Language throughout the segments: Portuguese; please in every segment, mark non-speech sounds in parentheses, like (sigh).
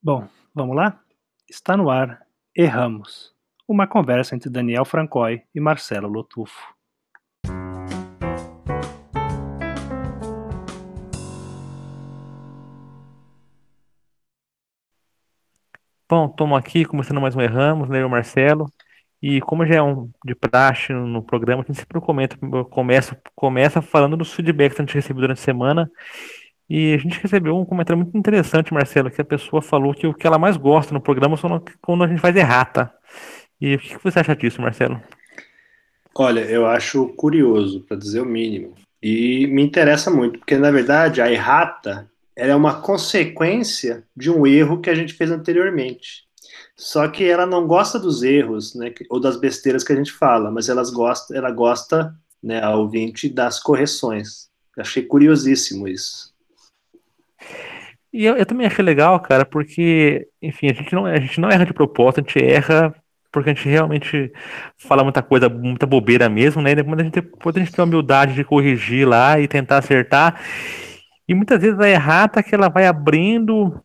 Bom, vamos lá? Está no ar Erramos, uma conversa entre Daniel Francoy e Marcelo Lotufo. Bom, estamos aqui começando mais um Erramos, né, eu Marcelo. E como já é um de praxe no programa, a gente sempre comenta, começa, começa falando dos feedbacks que a gente recebeu durante a semana. E a gente recebeu um comentário muito interessante, Marcelo, que a pessoa falou que o que ela mais gosta no programa são quando a gente faz errata. E o que você acha disso, Marcelo? Olha, eu acho curioso, para dizer o mínimo. E me interessa muito, porque na verdade a errata é uma consequência de um erro que a gente fez anteriormente. Só que ela não gosta dos erros, né, ou das besteiras que a gente fala, mas elas gosta, ela gosta, né, a ouvinte das correções. Achei curiosíssimo isso. E eu, eu, também achei legal, cara, porque, enfim, a gente, não, a gente não erra de propósito, a gente erra porque a gente realmente fala muita coisa, muita bobeira mesmo, né? E depois a gente, depois a gente tem a humildade de corrigir lá e tentar acertar. E muitas vezes a errata é que ela vai abrindo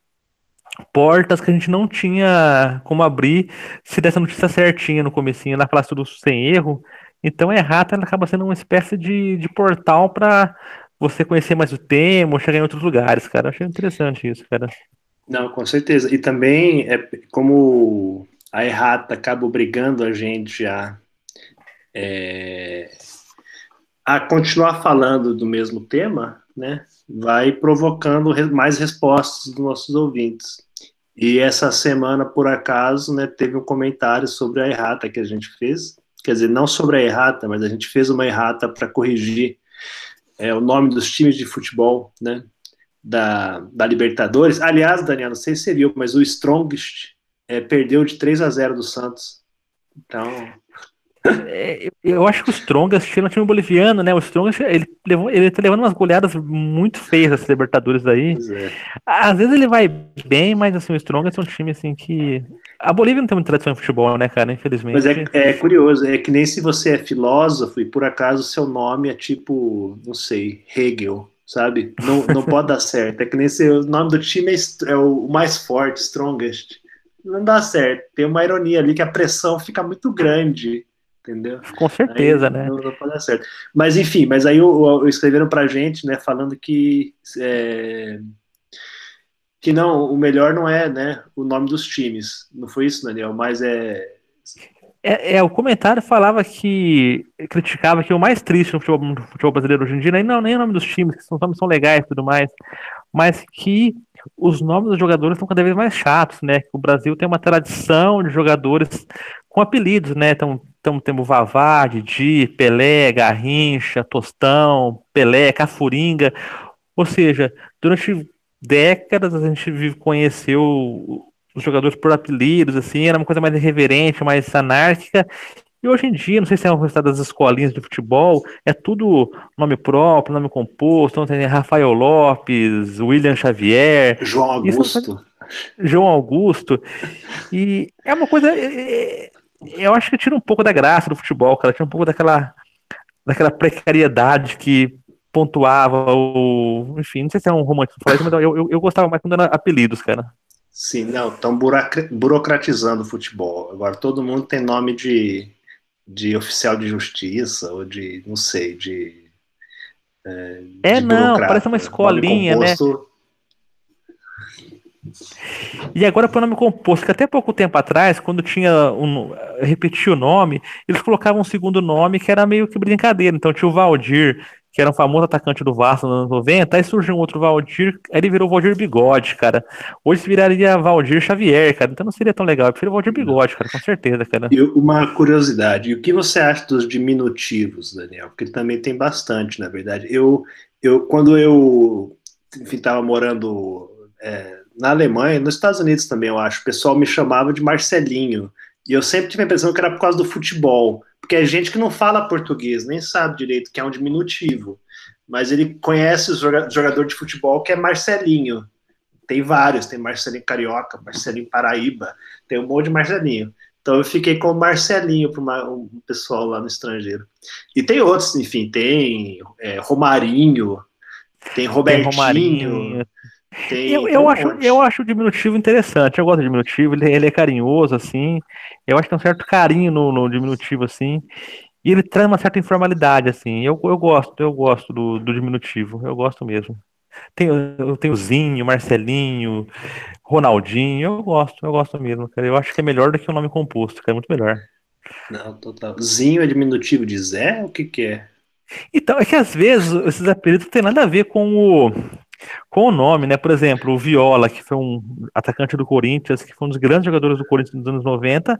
portas que a gente não tinha como abrir se dessa notícia certinha no comecinho, ela falasse tudo sem erro. Então a errata ela acaba sendo uma espécie de, de portal para você conhecer mais o tema chegar em outros lugares, cara. Achei interessante isso, cara. Não, com certeza. E também é como a errata acaba obrigando a gente a, é, a continuar falando do mesmo tema, né? Vai provocando mais respostas dos nossos ouvintes. E essa semana, por acaso, né, teve um comentário sobre a errata que a gente fez. Quer dizer, não sobre a errata, mas a gente fez uma errata para corrigir é, o nome dos times de futebol, né? Da, da Libertadores. Aliás, Daniel, não sei se você viu, mas o Strongest é, perdeu de 3 a 0 do Santos. Então. É, eu acho que o Strongest é um time boliviano, né? O Strongest ele, levou, ele tá levando umas goleadas muito feias essas Libertadores aí. É. Às vezes ele vai bem, mas assim, o Strongest é um time assim que. A Bolívia não tem muita tradição em futebol, né, cara? Infelizmente. Mas é, é curioso, é que nem se você é filósofo e por acaso seu nome é tipo, não sei, Hegel, sabe? Não, não pode dar certo. É que nem se o nome do time é, é o mais forte, Strongest não dá certo. Tem uma ironia ali que a pressão fica muito grande, entendeu? Com certeza, aí, né? Não, não pode dar certo. Mas enfim, mas aí o, o escreveram pra gente, né, falando que é, que não, o melhor não é, né, o nome dos times. Não foi isso, Daniel, mas é é, é, o comentário falava que criticava que o mais triste no futebol, no futebol brasileiro hoje em dia não nem o nome dos times, que são nomes são legais e tudo mais, mas que os nomes dos jogadores estão cada vez mais chatos, né? O Brasil tem uma tradição de jogadores com apelidos, né? Então, então temos Vavá, Didi, Pelé, Garrincha, Tostão, Pelé, Cafuringa. Ou seja, durante décadas a gente conheceu os jogadores por apelidos, assim, era uma coisa mais irreverente, mais anárquica, e hoje em dia, não sei se é o resultado das escolinhas de futebol, é tudo nome próprio, nome composto, então tem Rafael Lopes, William Xavier. João Augusto. João Augusto. E é uma coisa. É, é, eu acho que tira um pouco da graça do futebol, cara. Tira um pouco daquela, daquela precariedade que pontuava o. Enfim, não sei se é um romântico mas eu, eu, eu gostava mais quando era apelidos, cara. Sim, não, estão burocratizando o futebol. Agora todo mundo tem nome de de oficial de justiça ou de, não sei, de. É, é de não, parece uma escolinha, né? E agora para o nome composto, que até pouco tempo atrás, quando tinha um, repetia o nome, eles colocavam um segundo nome que era meio que brincadeira. Então tinha o Valdir, que era um famoso atacante do Vasco nos anos 90, aí surgiu um outro Valdir, aí ele virou Valdir Bigode, cara. Hoje viraria Valdir Xavier, cara, então não seria tão legal, eu prefiro Valdir Bigode, cara, com certeza, cara. E uma curiosidade, o que você acha dos diminutivos, Daniel? Porque também tem bastante, na verdade. Eu, eu quando eu, enfim, tava morando é, na Alemanha, nos Estados Unidos também, eu acho, o pessoal me chamava de Marcelinho, e eu sempre tive a impressão que era por causa do futebol, porque é gente que não fala português, nem sabe direito que é um diminutivo. Mas ele conhece o jogador de futebol que é Marcelinho. Tem vários, tem Marcelinho Carioca, Marcelinho Paraíba, tem um monte de Marcelinho. Então eu fiquei com o Marcelinho para um pessoal lá no estrangeiro. E tem outros, enfim, tem é, Romarinho, tem Robertinho, tem, Romarinho, Tem, Eu, eu, um acho, monte. eu acho o diminutivo interessante. Eu gosto do diminutivo, ele, ele é carinhoso, assim. Eu acho que tem um certo carinho no, no diminutivo, assim. E ele traz uma certa informalidade, assim. Eu, eu gosto, eu gosto do, do diminutivo. Eu gosto mesmo. Tem, eu tenho Zinho, Marcelinho, Ronaldinho. Eu gosto, eu gosto mesmo, cara. Eu acho que é melhor do que o nome composto, cara. É muito melhor. Não, total. Zinho é diminutivo de Zé? O que que é? Então, é que às vezes esses apelidos não tem nada a ver com o, com o nome, né? Por exemplo, o Viola, que foi um atacante do Corinthians, que foi um dos grandes jogadores do Corinthians nos anos 90,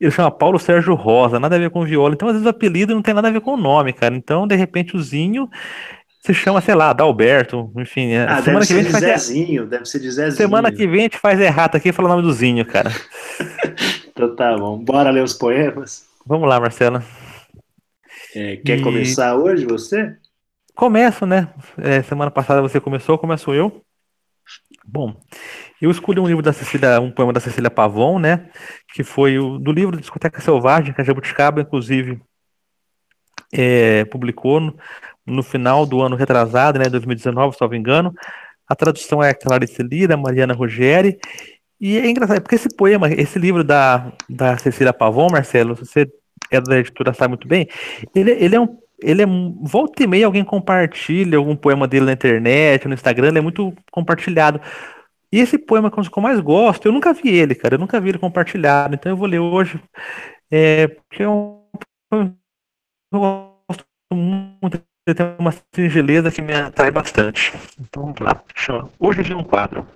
ele chama Paulo Sérgio Rosa, nada a ver com o Viola. Então, às vezes, o apelido não tem nada a ver com o nome, cara. Então, de repente, o Zinho se chama, sei lá, Dalberto, enfim. é- Ah, semana deve que vem ser de faz. Zezinho, deve ser de Zezinho. Semana que vem a gente faz errata aqui e fala o nome do Zinho, cara. (laughs) Então tá bom. Bora ler os poemas? Vamos lá, Marcela. É, quer E- começar hoje, você? Começo, né? É, semana passada você começou, começo eu. Bom, eu escolhi um livro da Cecília, um poema da Cecília Pavon, né? Que foi o do livro Discoteca Selvagem, que a Jabuticaba, inclusive, é, publicou no, no final do ano retrasado, né? 2019, se não me engano. A tradução é Clarice Lira, Mariana Ruggeri. E é engraçado, porque esse poema, esse livro da, da Cecília Pavon, Marcelo, você é da editora, sabe muito bem, ele, ele é um ele é volta e meia alguém compartilha algum poema dele na internet, no Instagram, ele é muito compartilhado. E esse poema que eu mais gosto, eu nunca vi ele, cara, eu nunca vi ele compartilhado, então eu vou ler hoje, é, porque é um poema que eu gosto muito, ele tem uma singeleza que me atrai bastante. Então vamos lá, chama Hoje eu vi um quadro.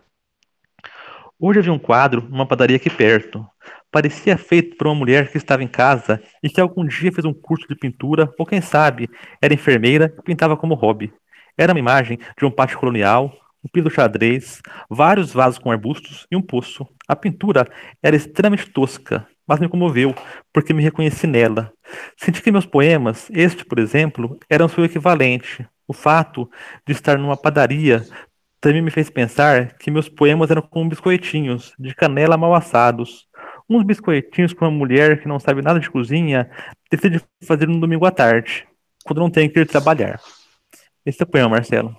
Hoje eu vi um quadro numa padaria aqui perto. Parecia feito por uma mulher que estava em casa e que algum dia fez um curso de pintura, ou quem sabe, era enfermeira e pintava como hobby. Era uma imagem de um pátio colonial, um piso xadrez, vários vasos com arbustos e um poço. A pintura era extremamente tosca, mas me comoveu, porque me reconheci nela. Senti que meus poemas, este, por exemplo, eram seu equivalente. O fato de estar numa padaria também me fez pensar que meus poemas eram como biscoitinhos, de canela mal assados. Uns biscoitinhos que uma mulher que não sabe nada de cozinha decide fazer no domingo à tarde, quando não tem que ir trabalhar. Esse é o poema, Marcelo.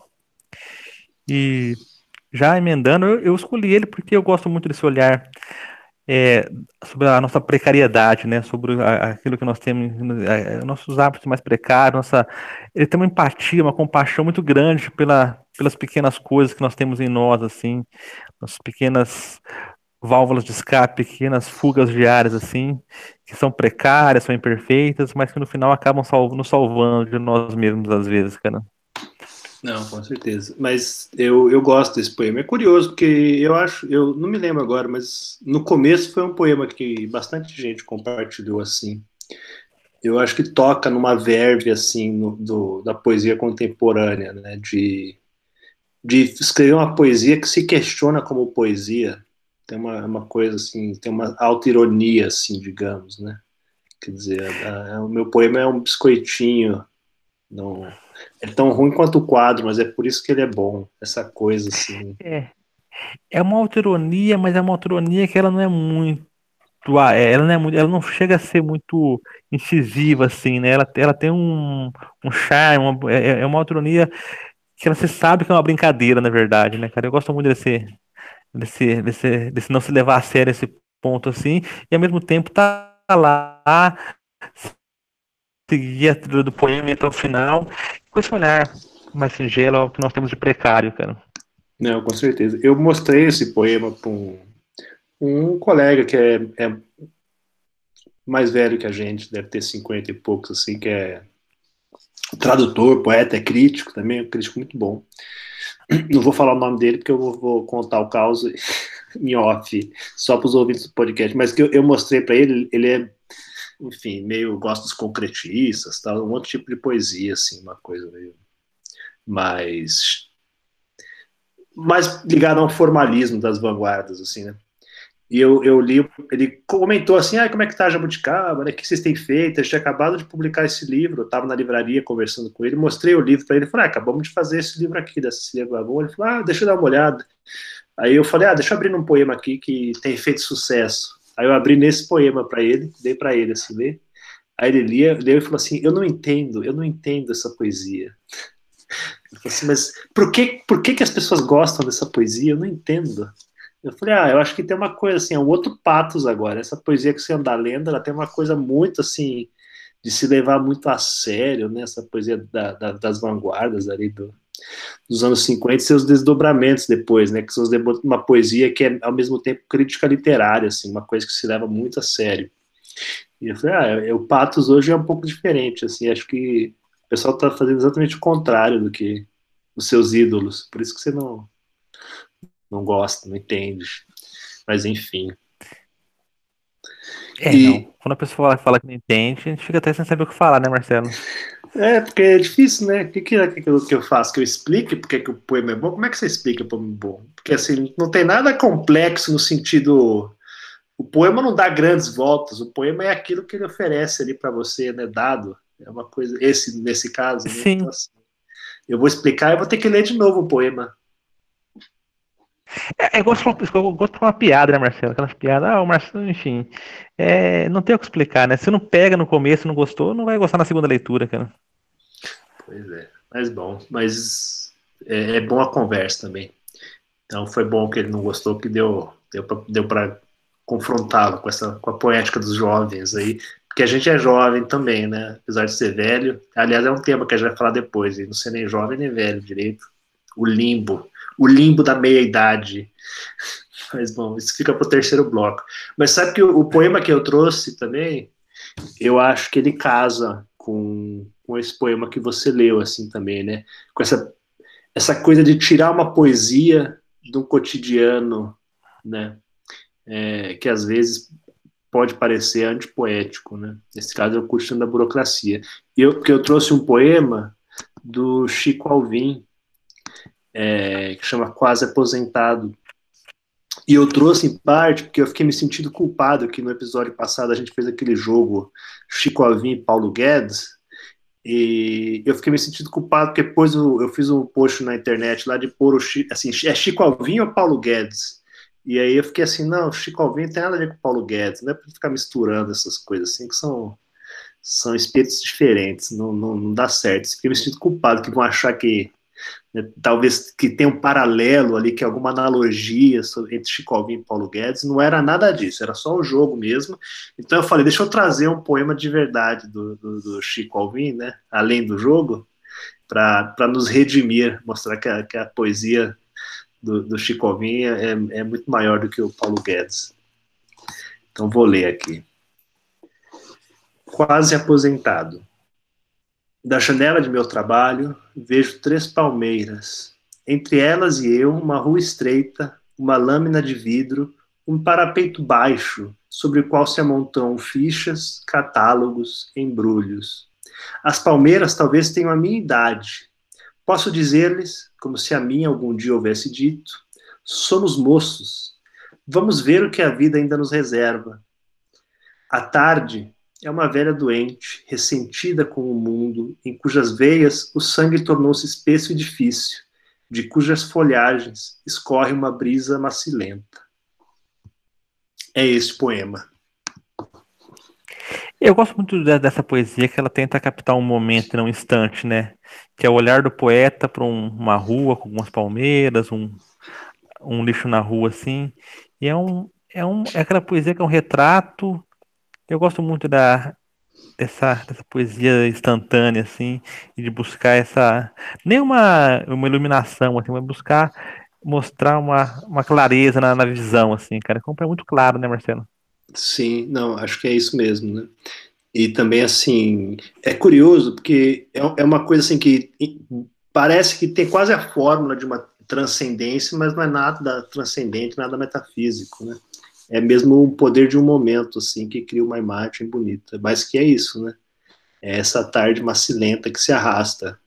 E já emendando, eu, escolhi ele porque eu gosto muito desse olhar é, sobre a nossa precariedade, né? Sobre aquilo que nós temos, é, nossos hábitos mais precários, nossa, ele tem uma empatia, uma compaixão muito grande pela, pelas pequenas coisas que nós temos em nós, assim, as pequenas válvulas de escape, pequenas fugas diárias, assim, que são precárias, são imperfeitas, mas que no final acabam salv nos salvando de nós mesmos, às vezes, cara. Não, com certeza. Mas eu, eu gosto desse poema. É curioso, porque eu acho, eu não me lembro agora, mas no começo foi um poema que bastante gente compartilhou assim. Eu acho que toca numa verve assim no- do, da poesia contemporânea, né? De, de escrever uma poesia que se questiona como poesia. Tem uma, uma coisa assim, tem uma auto-ironia, assim, digamos, né? Quer dizer, a- a- o meu poema é um biscoitinho. Não, é tão ruim quanto o quadro, mas é por isso que ele é bom. Essa coisa assim. É. É uma autoironia, mas é uma autoironia que ela não é muito. é, Ela não, é muito, ela não chega a ser muito incisiva, assim, né? Ela, ela tem um, um charme, uma, é, é uma autoironia que ela se sabe que é uma brincadeira, na verdade, né, cara? Eu gosto muito desse, desse, desse, desse não se levar a sério esse ponto, assim, e ao mesmo tempo tá lá, seguir a trilha do poema até o final, com esse olhar mais singelo ao que nós temos de precário, cara. Não, com certeza. Eu mostrei esse poema para um, um colega que é, é mais velho que a gente, deve ter 50 e poucos, assim, que é tradutor, poeta, é crítico também, é um crítico muito bom. Não vou falar o nome dele porque eu vou, vou contar o caos (laughs) em off, só para os ouvintes do podcast, mas que eu, eu mostrei para ele, ele é, enfim, meio gosta dos concretistas, tal, um outro tipo de poesia, assim, uma coisa meio mais mais ligado ao formalismo das vanguardas, assim, né? E eu, eu li, ele comentou assim, ah, como é que tá a Jabuticaba, né? O que vocês têm feito? A gente tinha acabado de publicar esse livro, eu estava na livraria conversando com ele, mostrei o livro para ele, falei, ah, acabamos de fazer esse livro aqui, da Cecília Glavon. Ele falou, ah, deixa eu dar uma olhada. Aí eu falei, ah, deixa eu abrir um poema aqui que tem feito sucesso. Aí eu abri nesse poema para ele, dei para ele assim, ler. Aí ele lia, leu e falou assim, eu não entendo, eu não entendo essa poesia. Ele falou assim, mas por que, por que, que as pessoas gostam dessa poesia? Eu não entendo. Eu falei, ah, eu acho que tem uma coisa assim, é um outro patos agora. Essa poesia que você anda lendo, ela tem uma coisa muito assim, de se levar muito a sério, né? Essa poesia da, da, das vanguardas ali do, dos anos 50 e seus desdobramentos depois, né? Que são uma poesia que é ao mesmo tempo crítica literária, assim, uma coisa que se leva muito a sério. E eu falei, ah, é, o Patos hoje é um pouco diferente, assim, acho que o pessoal está fazendo exatamente o contrário do que os seus ídolos, por isso que você não não gosta, não entende. Mas enfim. É, e... não. Quando a pessoa fala que não entende, a gente fica até sem saber o que falar, né, Marcelo? É, porque é difícil, né? O que, que, que, que eu faço? Que eu explique porque que o poema é bom? Como é que você explica o poema é bom? Porque assim, não tem nada complexo no sentido. O poema não dá grandes voltas, o poema é aquilo que ele oferece ali para você, né? Dado. É uma coisa. Esse, nesse caso, né? Sim. Então, assim, eu vou explicar e vou ter que ler de novo o poema. É, é gosto, eu gosto de uma piada, né, Marcelo? Aquelas piadas, ah, o Marcelo, enfim. É, não tem o que explicar, né? Se não pega no começo não gostou, não vai gostar na segunda leitura, cara. Pois é, mas bom, mas é, é bom a conversa também. Então foi bom que ele não gostou, que deu, deu para deu confrontá-lo com, essa, com a poética dos jovens aí, porque a gente é jovem também, né? Apesar de ser velho. Aliás, é um tema que a gente vai falar depois, não ser nem jovem nem velho direito. O limbo o limbo da meia-idade. (laughs) Mas, bom, isso fica para o terceiro bloco. Mas sabe que o, o, poema que eu trouxe também, eu acho que ele casa com, com esse poema que você leu, assim, também, né? Com essa, essa coisa de tirar uma poesia do cotidiano, né? É, que às vezes pode parecer antipoético, né? Nesse caso, eu curto da burocracia. Eu, que eu trouxe um poema do Chico Alvim, é, que chama Quase Aposentado. E eu trouxe em parte porque eu fiquei me sentindo culpado que no episódio passado a gente fez aquele jogo Chico Alvim e Paulo Guedes, e eu fiquei me sentindo culpado porque depois eu, eu fiz um post na internet lá de pôr o Chico, assim, é Chico Alvim ou Paulo Guedes? E aí eu fiquei assim, não, Chico Alvim tem nada a ver com Paulo Guedes, não é para ficar misturando essas coisas assim, que são, são espíritos diferentes, não, não, não dá certo. Fiquei me sentindo culpado que vão achar que né, talvez que tenha um paralelo ali, que alguma analogia entre Chico Alvim e Paulo Guedes, não era nada disso, era só o jogo mesmo. Então eu falei, deixa eu trazer um poema de verdade do, do, do Chico Alvim, né, além do jogo, para nos redimir, mostrar que a, que a poesia do, do, Chico Alvim é, é muito maior do que o Paulo Guedes. Então vou ler aqui. Quase aposentado. Da janela de meu trabalho, vejo três palmeiras. Entre elas e eu, uma rua estreita, uma lâmina de vidro, um parapeito baixo, sobre o qual se amontam fichas, catálogos, embrulhos. As palmeiras talvez tenham a minha idade. Posso dizer-lhes, como se a minha algum dia houvesse dito, somos moços. Vamos ver o que a vida ainda nos reserva. À tarde, é uma velha doente, ressentida com o mundo, em cujas veias o sangue tornou-se espesso e difícil, de cujas folhagens escorre uma brisa macilenta. É esse poema. Eu gosto muito dessa poesia que ela tenta captar um momento, não um instante, né? Que é o olhar do poeta para um, uma rua com algumas palmeiras, um, um lixo na rua, assim. E é, um, é, um, é aquela poesia que é um retrato eu gosto muito da, dessa, dessa poesia instantânea, assim, e de buscar essa. Nem uma, uma iluminação, assim, mas buscar mostrar uma, uma clareza na, na visão, assim, cara. Como é muito claro, né, Marcelo? Sim, não, acho que é isso mesmo, né? E também, assim, é curioso, porque é, é uma coisa, assim, que parece que tem quase a fórmula de uma transcendência, mas não é nada transcendente, nada metafísico, né? É mesmo o poder de um momento, assim, que cria uma imagem bonita. Mas que é isso, né? É essa tarde macilenta que se arrasta.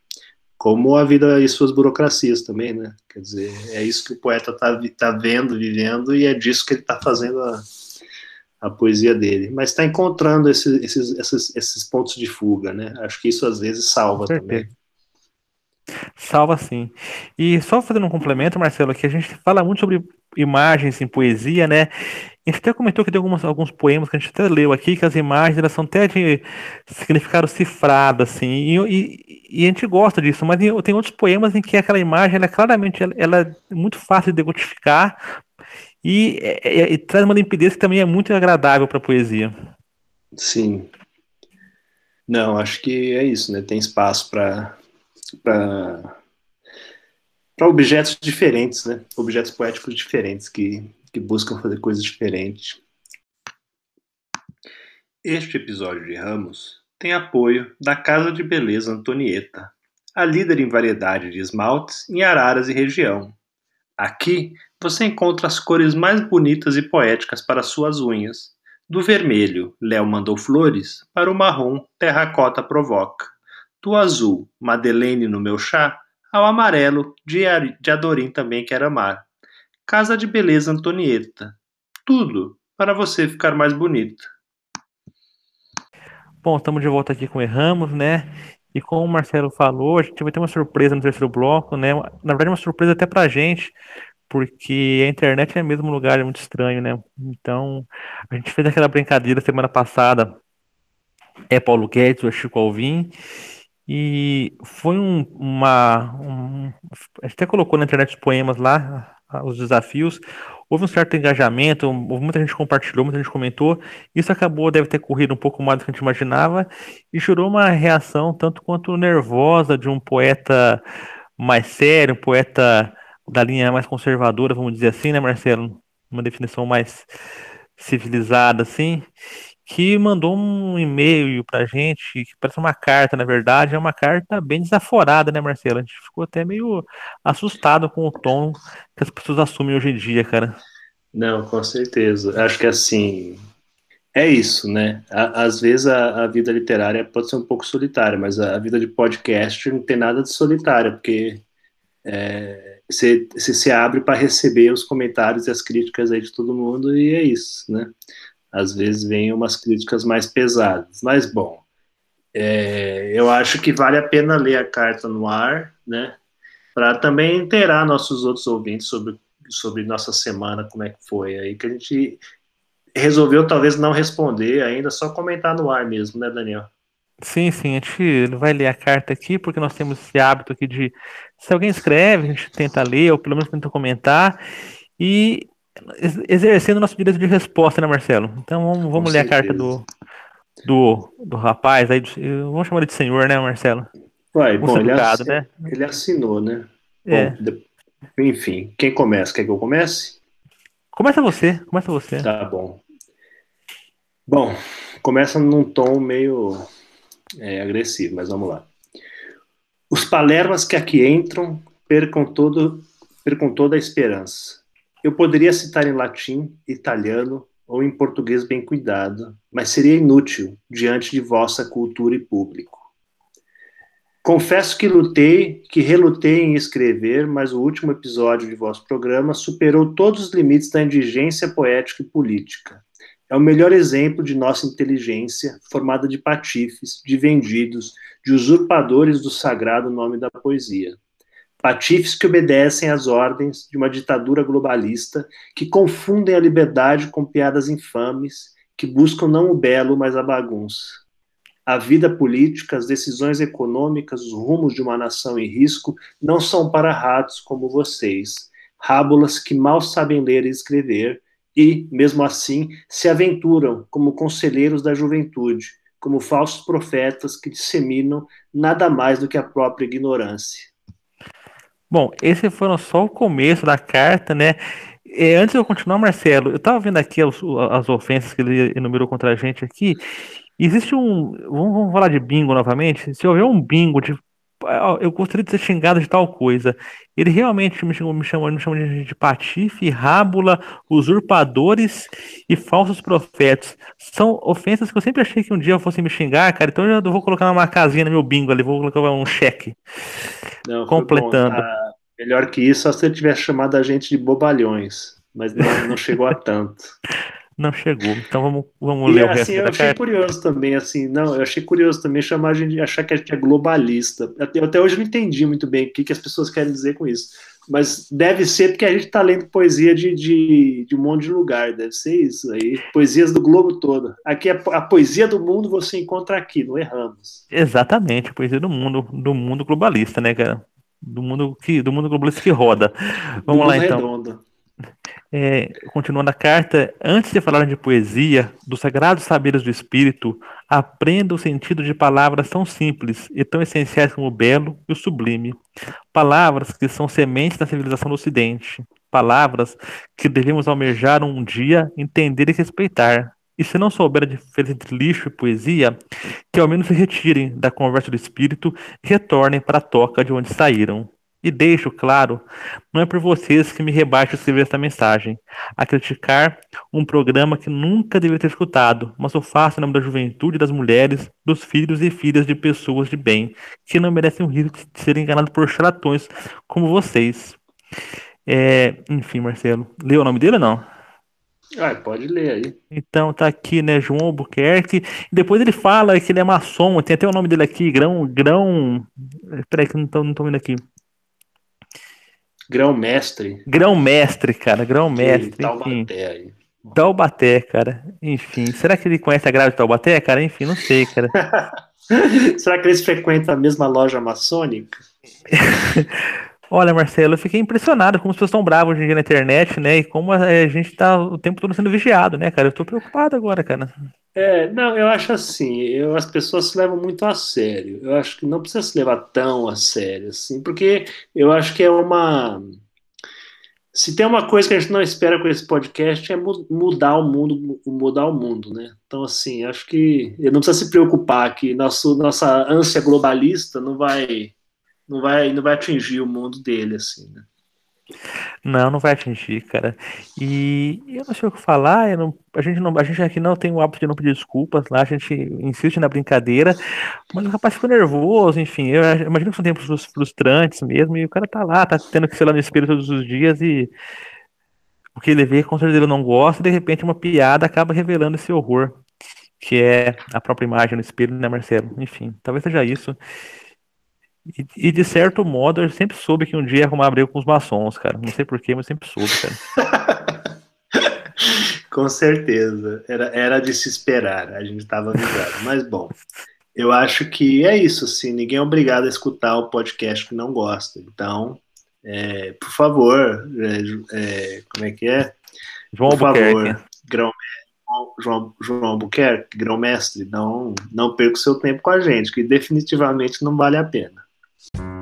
Como a vida e suas burocracias também, né? Quer dizer, é isso que o poeta está tá vendo, vivendo, e é disso que ele está fazendo a, a poesia dele. Mas está encontrando esses, esses, esses, esses pontos de fuga, né? Acho que isso às vezes salva também. Salva sim. E só fazendo um complemento, Marcelo, que a gente fala muito sobre imagens em poesia, né? A gente até comentou que tem algumas, alguns poemas que a gente até leu aqui, que as imagens elas são até de significado cifrado, assim, e, e, e, a gente gosta disso, mas tem outros poemas em que aquela imagem, ela é claramente ela, ela é muito fácil de decodificar e, e, e traz uma limpidez que também é muito agradável para a poesia. Sim. Não, acho que é isso, né? Tem espaço para para objetos diferentes, né? Objetos poéticos diferentes que, que buscam fazer coisas diferentes. Este episódio de Ramos tem apoio da Casa de Beleza Antonieta, a líder em variedade de esmaltes em Araras e região. Aqui você encontra as cores mais bonitas e poéticas para suas unhas. Do vermelho, Léo mandou flores, para o marrom, terracota provoca. Do azul, Madeleine no meu chá, ao amarelo, de Adorim também quer amar. Casa de Beleza Antonieta. Tudo para você ficar mais bonita. Bom, estamos de volta aqui com Erramos, né? E como o Marcelo falou, a gente vai ter uma surpresa no terceiro bloco, né? Na verdade, uma surpresa até pra gente, porque a internet é mesmo um lugar muito estranho, né? Então, a gente fez aquela brincadeira semana passada, é Paulo Guedes, o Chico Alvim, e foi um, uma. Um, a gente até colocou na internet os poemas lá, os desafios. Houve um certo engajamento, muita gente compartilhou, muita gente comentou. Isso acabou, deve ter corrido um pouco mais do que a gente imaginava, e gerou uma reação tanto quanto nervosa de um poeta mais sério, um poeta da linha mais conservadora, vamos dizer assim, né, Marcelo? Uma definição mais civilizada, assim, que mandou um e-mail pra gente, que parece uma carta, na verdade, é uma carta bem desaforada, né, Marcelo? A gente ficou até meio assustado com o tom que as pessoas assumem hoje em dia, cara. Não, com certeza. Acho que assim, é isso, né? Às vezes a, a, vida literária pode ser um pouco solitária, mas a, vida de podcast não tem nada de solitária, porque é, você, você se abre para receber os comentários e as críticas aí de todo mundo, e é isso, né? Às vezes vem umas críticas mais pesadas, mas bom, é, eu acho que vale a pena ler a carta no ar, né? Para também inteirar nossos outros ouvintes sobre, sobre nossa semana, como é que foi aí, que a gente resolveu talvez não responder ainda, só comentar no ar mesmo, né, Daniel? Sim, sim, a gente vai ler a carta aqui, porque nós temos esse hábito aqui de, se alguém escreve, a gente tenta ler, ou pelo menos tenta comentar, e exercendo nosso direito de resposta, né, Marcelo? Então vamos, vamos ler a carta do, do, do rapaz, aí, vamos chamar ele de senhor, né, Marcelo? Vai, bom, ele, né? ele assinou, né? É. Bom. Enfim, quem começa? Quer que eu comece? Começa você, começa você. Tá bom. Bom, começa num tom meio é, agressivo, mas vamos lá. Os palermas que aqui entram percam, todo, percam toda a esperança. Eu poderia citar em latim, italiano ou em português bem cuidado, mas seria inútil diante de vossa cultura e público. Confesso que lutei, que relutei em escrever, mas o último episódio de vosso programa superou todos os limites da indigência poética e política. É o melhor exemplo de nossa inteligência, formada de patifes, de vendidos, de usurpadores do sagrado nome da poesia. Patifes que obedecem às ordens de uma ditadura globalista, que confundem a liberdade com piadas infames, que buscam não o belo, mas a bagunça. A vida política, as decisões econômicas, os rumos de uma nação em risco não são para ratos como vocês, rábulas que mal sabem ler e escrever, e, mesmo assim, se aventuram como conselheiros da juventude, como falsos profetas que disseminam nada mais do que a própria ignorância. Bom, esse foi só o começo da carta, né? É, antes de eu continuar, Marcelo, eu estava vendo aqui as, as, ofensas que ele enumerou contra a gente aqui. Existe um. Vamos, vamos falar de bingo novamente? Se houver um bingo de eu gostaria de ser xingado de tal coisa. Ele realmente me chamou, me chamou, me chamou de, de patife, rábula, usurpadores e falsos profetas. São ofensas que eu sempre achei que um dia eu fosse me xingar, cara. Então eu vou colocar uma casinha no meu bingo ali, vou colocar um cheque. Não, completando. Ah, melhor que isso, só se ele tivesse chamado a gente de bobalhões. Mas não, não chegou a tanto. (laughs) Não chegou. Então vamos, vamos e, ler assim, o resto. Eu achei curioso também, assim, não, eu achei curioso também chamar a gente, achar que a gente é globalista. Eu até hoje não entendi muito bem o que, que as pessoas querem dizer com isso. Mas deve ser porque a gente está lendo poesia de, de, de, um monte de lugar, deve ser isso aí. Poesias do globo todo. Aqui a, a poesia do mundo você encontra aqui, não erramos. Exatamente, a poesia do mundo, do mundo globalista, né, cara? Do mundo que, do mundo globalista que roda. (laughs) Vamos lá então. Redondo. É, continuando a carta, antes de falar de poesia, dos sagrados saberes do espírito, aprenda o sentido de palavras tão simples e tão essenciais como o belo e o sublime. Palavras que são sementes da civilização do Ocidente. Palavras que devemos almejar um dia entender e respeitar. E se não souber a diferença entre lixo e poesia, que ao menos se retirem da conversa do espírito e retornem para a toca de onde saíram. E deixo claro, não é por vocês que me rebaixo escrever esta mensagem, a criticar um programa que nunca deveria ter escutado, mas eu faço em nome da juventude, das mulheres, dos filhos e filhas de pessoas de bem, que não merecem o risco de serem enganados por charlatões como vocês. É, enfim, Marcelo, leu o nome dele ou não? Ah, pode ler aí. Então tá aqui, né, João Albuquerque. Depois ele fala que ele é maçom, tem até o nome dele aqui, Grão. Grão. Peraí, que não tô, não tô vendo aqui. Grão-mestre. Grão-mestre, cara, grão-mestre. Taubaté aí. Taubaté, cara. Enfim, será que ele conhece a grade de Taubaté, cara? Enfim, não sei, cara. (laughs) será que eles frequentam a mesma loja maçônica? (laughs) Olha, Marcelo, eu fiquei impressionado como as pessoas estão bravas hoje em dia na internet, né? E como a gente tá o tempo todo sendo vigiado, né, cara? Eu tô preocupado agora, cara. É, não, eu acho assim, eu, as pessoas se levam muito a sério. Eu acho que não precisa se levar tão a sério, assim, porque eu acho que é uma. Se tem uma coisa que a gente não espera com esse podcast é mudar o mundo, mudar o mundo, né? Então, assim, acho que não precisa se preocupar que nosso, nossa ânsia globalista não vai, não vai, não vai atingir o mundo dele, assim, né? Não, não vai atingir, cara. E eu não sei o que falar, não, a, gente não, a gente aqui não tem o hábito de não pedir desculpas, lá a gente insiste na brincadeira, mas o rapaz ficou nervoso, enfim, eu imagino que são tempos frustrantes mesmo, e o cara tá lá, tá tendo que ser lá no espelho todos os dias e o que ele vê, com certeza ele não gosta, e de repente uma piada acaba revelando esse horror, que é a própria imagem no espelho, né, Marcelo? Enfim, talvez seja isso. E, e, de certo modo, eu sempre soube que um dia ia arrumar briga com os maçons, cara. Não sei porquê, mas sempre soube, cara. (laughs) com certeza. Era, era de se esperar. A gente estava avisado. Mas, bom, eu acho que é isso, assim. Ninguém é obrigado a escutar o podcast que não gosta. Então, é, por favor, é, é, como é que é? João por favor, grão, João, João Albuquerque, grão-mestre, não, não perca o seu tempo com a gente, que definitivamente não vale a pena. Bye.